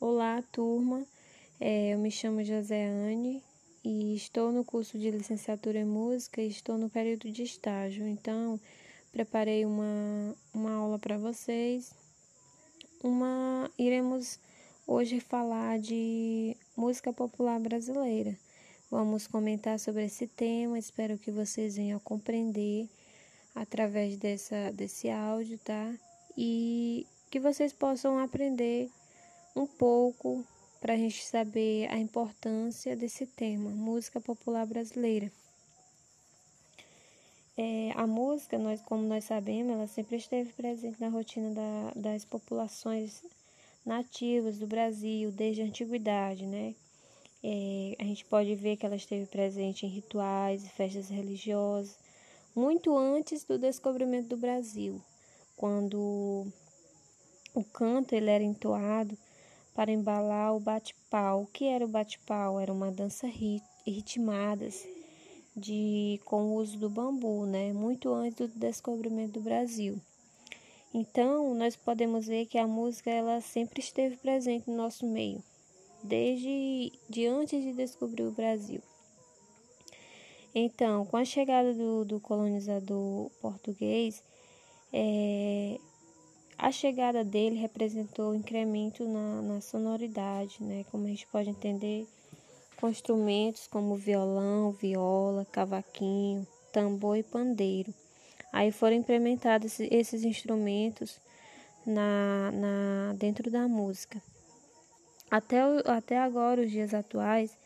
Olá, turma. É, eu me chamo Joséane e estou no curso de licenciatura em música e estou no período de estágio. Então, preparei uma, uma aula para vocês. Uma iremos hoje falar de música popular brasileira. Vamos comentar sobre esse tema. Espero que vocês venham compreender através dessa, desse áudio, tá? E que vocês possam aprender um pouco para a gente saber a importância desse tema, música popular brasileira. É, a música, nós, como nós sabemos, ela sempre esteve presente na rotina da, das populações nativas do Brasil desde a antiguidade, né? É, a gente pode ver que ela esteve presente em rituais e festas religiosas, muito antes do descobrimento do Brasil, quando o canto ele era entoado para embalar o bate-pau. O que era o bate-pau? Era uma dança ritmada de com o uso do bambu, né? Muito antes do descobrimento do Brasil. Então, nós podemos ver que a música ela sempre esteve presente no nosso meio, desde de antes de descobrir o Brasil. Então, com a chegada do, do colonizador português, é, a chegada dele representou um incremento na, na sonoridade, né? Como a gente pode entender, com instrumentos como violão, viola, cavaquinho, tambor e pandeiro. Aí foram implementados esses instrumentos na, na, dentro da música. Até, até agora, os dias atuais,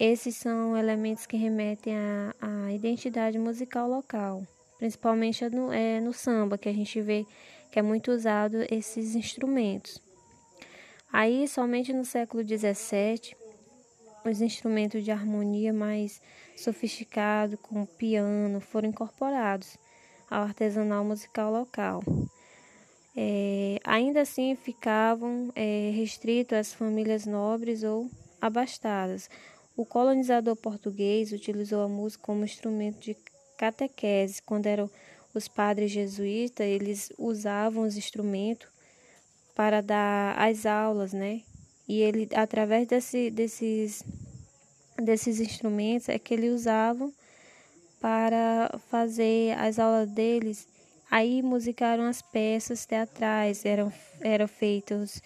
esses são elementos que remetem à, à identidade musical local, principalmente no, é, no samba, que a gente vê que é muito usado esses instrumentos. Aí, somente no século XVII, os instrumentos de harmonia mais sofisticados, como piano, foram incorporados ao artesanal musical local. É, ainda assim, ficavam é, restritos às famílias nobres ou abastadas. O colonizador português utilizou a música como instrumento de catequese, quando eram os padres jesuítas, eles usavam os instrumentos para dar as aulas, né? E ele, através desse, desses, desses instrumentos, é que eles usavam para fazer as aulas deles. Aí musicaram as peças teatrais, eram, eram feitos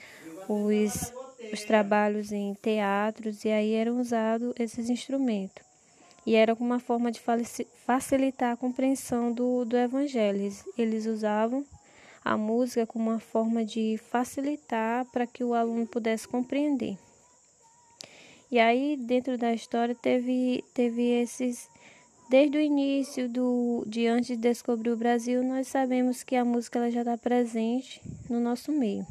os, os trabalhos em teatros e aí eram usados esses instrumentos e era uma forma de facilitar a compreensão do, do Evangelho. Eles usavam a música como uma forma de facilitar para que o aluno pudesse compreender. E aí, dentro da história, teve, teve esses. Desde o início do, de antes de descobrir o Brasil, nós sabemos que a música ela já está presente no nosso meio.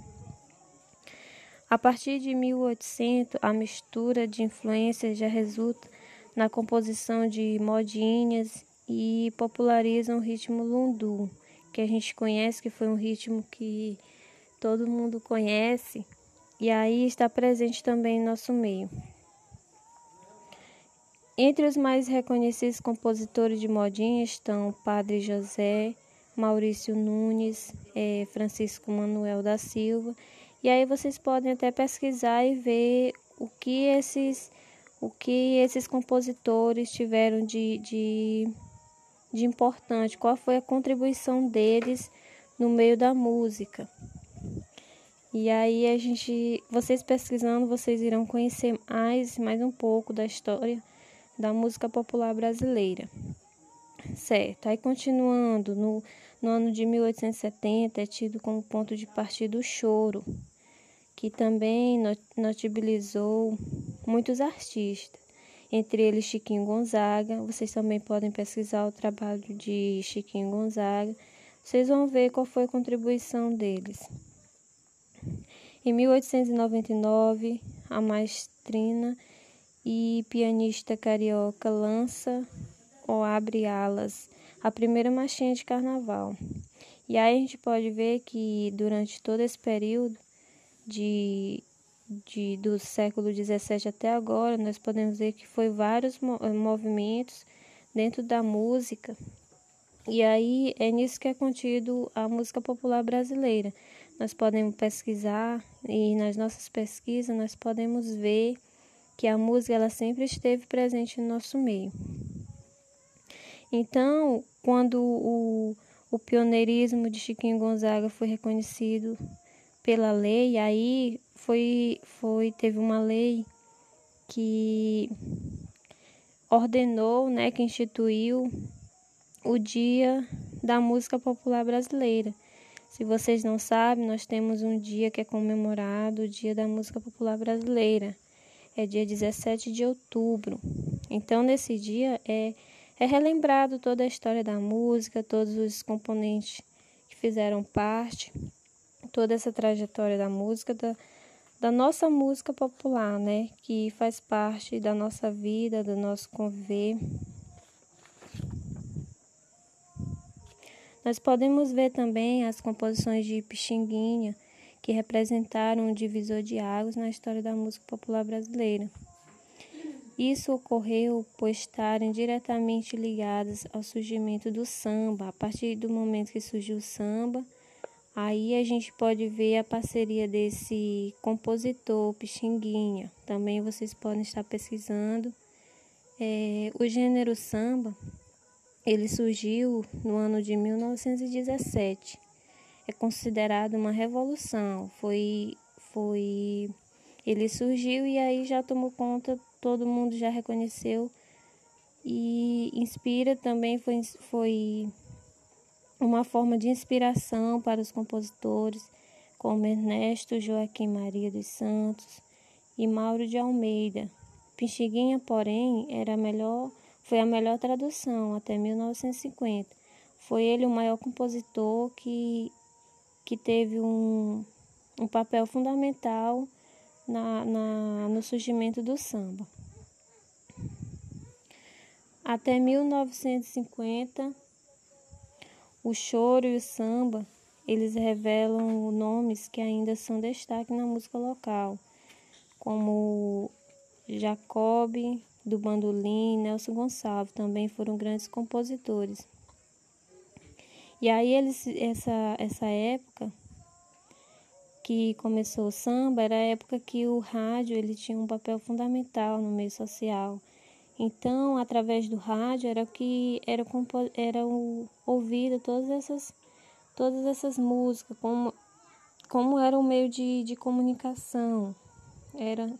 A partir de 1800, a mistura de influências já resulta na composição de modinhas e popularizam o ritmo lundu, que a gente conhece, que foi um ritmo que todo mundo conhece, e aí está presente também em nosso meio. Entre os mais reconhecidos compositores de modinha estão Padre José, Maurício Nunes, é, Francisco Manuel da Silva, e aí vocês podem até pesquisar e ver o que esses o que esses compositores tiveram de, de, de importante, qual foi a contribuição deles no meio da música. E aí a gente, vocês pesquisando, vocês irão conhecer mais, mais um pouco da história da música popular brasileira. Certo. Aí continuando, no, no ano de 1870 é tido como ponto de partida o choro, que também notabilizou muitos artistas, entre eles Chiquinho Gonzaga. Vocês também podem pesquisar o trabalho de Chiquinho Gonzaga. Vocês vão ver qual foi a contribuição deles. Em 1899, a maestrina e pianista carioca lança ou abre alas, a primeira marchinha de carnaval. E aí a gente pode ver que durante todo esse período de de, do século XVII até agora, nós podemos ver que foi vários movimentos dentro da música. E aí é nisso que é contido a música popular brasileira. nós podemos pesquisar e nas nossas pesquisas nós podemos ver que a música ela sempre esteve presente no nosso meio. Então, quando o, o pioneirismo de Chiquinho Gonzaga foi reconhecido pela lei, aí foi, foi teve uma lei que ordenou, né, que instituiu o Dia da Música Popular Brasileira. Se vocês não sabem, nós temos um dia que é comemorado, o Dia da Música Popular Brasileira. É dia 17 de outubro. Então, nesse dia é, é relembrado toda a história da música, todos os componentes que fizeram parte, toda essa trajetória da música, da, da nossa música popular, né? Que faz parte da nossa vida, do nosso conviver. Nós podemos ver também as composições de Pixinguinha, que representaram um divisor de águas na história da música popular brasileira. Isso ocorreu por estarem diretamente ligadas ao surgimento do samba. A partir do momento que surgiu o samba, aí a gente pode ver a parceria desse compositor, Pixinguinha. Também vocês podem estar pesquisando. É, o gênero samba ele surgiu no ano de 1917. É considerado uma revolução. Foi, foi, ele surgiu e aí já tomou conta, todo mundo já reconheceu e inspira também foi, foi uma forma de inspiração para os compositores como Ernesto Joaquim Maria dos Santos e Mauro de Almeida. Pixinguinha, porém, era a melhor foi a melhor tradução até 1950. Foi ele o maior compositor que, que teve um, um papel fundamental na, na, no surgimento do samba. Até 1950, o choro e o samba, eles revelam nomes que ainda são destaque na música local, como Jacob, do bandolim, Nelson Gonçalves também foram grandes compositores. E aí eles essa essa época que começou o samba era a época que o rádio ele tinha um papel fundamental no meio social. Então, através do rádio era que era era o, ouvido todas essas todas essas músicas como como era o meio de, de comunicação. Era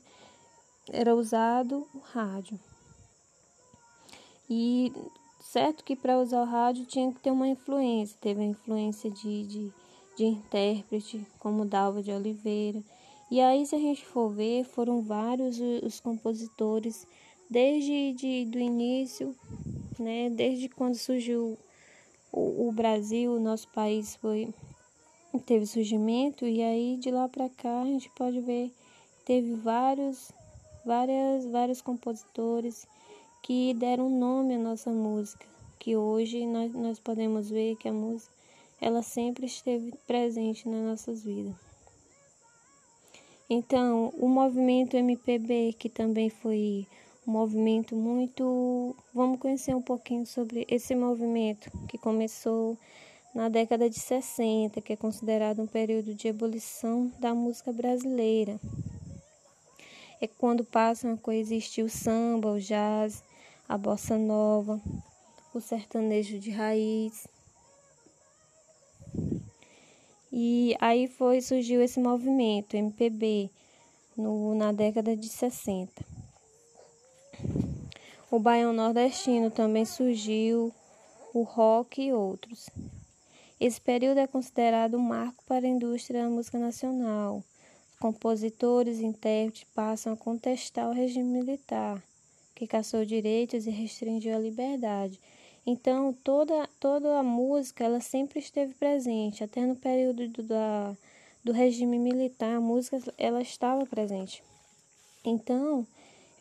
era usado o rádio. E certo que para usar o rádio tinha que ter uma influência, teve a influência de, de, de intérprete, como Dalva de Oliveira. E aí, se a gente for ver, foram vários os compositores desde de, do início, né, desde quando surgiu o, o Brasil, o nosso país foi teve surgimento e aí de lá para cá a gente pode ver teve vários várias, vários compositores que deram nome à nossa música, que hoje nós, nós podemos ver que a música ela sempre esteve presente nas nossas vidas. Então, o movimento MPB, que também foi um movimento muito. Vamos conhecer um pouquinho sobre esse movimento que começou na década de 60, que é considerado um período de ebulição da música brasileira é quando passam a coexistir o samba, o jazz, a bossa nova, o sertanejo de raiz. E aí foi surgiu esse movimento MPB no, na década de 60. O baião nordestino também surgiu, o rock e outros. Esse período é considerado um marco para a indústria da música nacional compositores e intérpretes passam a contestar o regime militar, que caçou direitos e restringiu a liberdade. Então, toda, toda a música ela sempre esteve presente, até no período do, da, do regime militar, a música ela estava presente. Então,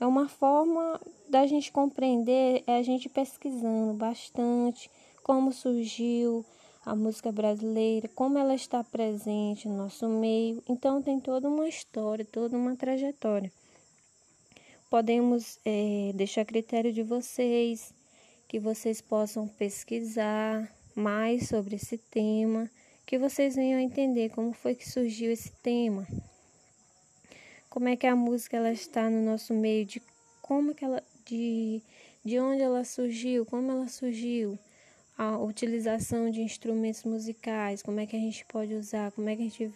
é uma forma da gente compreender, é a gente pesquisando bastante como surgiu, a música brasileira, como ela está presente no nosso meio. Então, tem toda uma história, toda uma trajetória. Podemos é, deixar a critério de vocês, que vocês possam pesquisar mais sobre esse tema, que vocês venham a entender como foi que surgiu esse tema, como é que a música ela está no nosso meio, de como que ela, de, de onde ela surgiu, como ela surgiu, a utilização de instrumentos musicais, como é que a gente pode usar, como é que a gente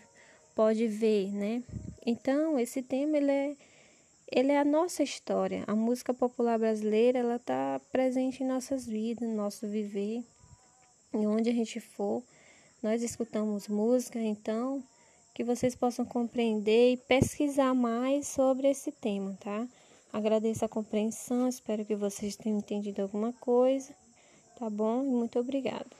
pode ver, né? Então, esse tema ele é ele é a nossa história. A música popular brasileira, ela está presente em nossas vidas, no nosso viver, em onde a gente for. Nós escutamos música, então que vocês possam compreender e pesquisar mais sobre esse tema, tá? Agradeço a compreensão, espero que vocês tenham entendido alguma coisa, tá bom? Muito obrigada.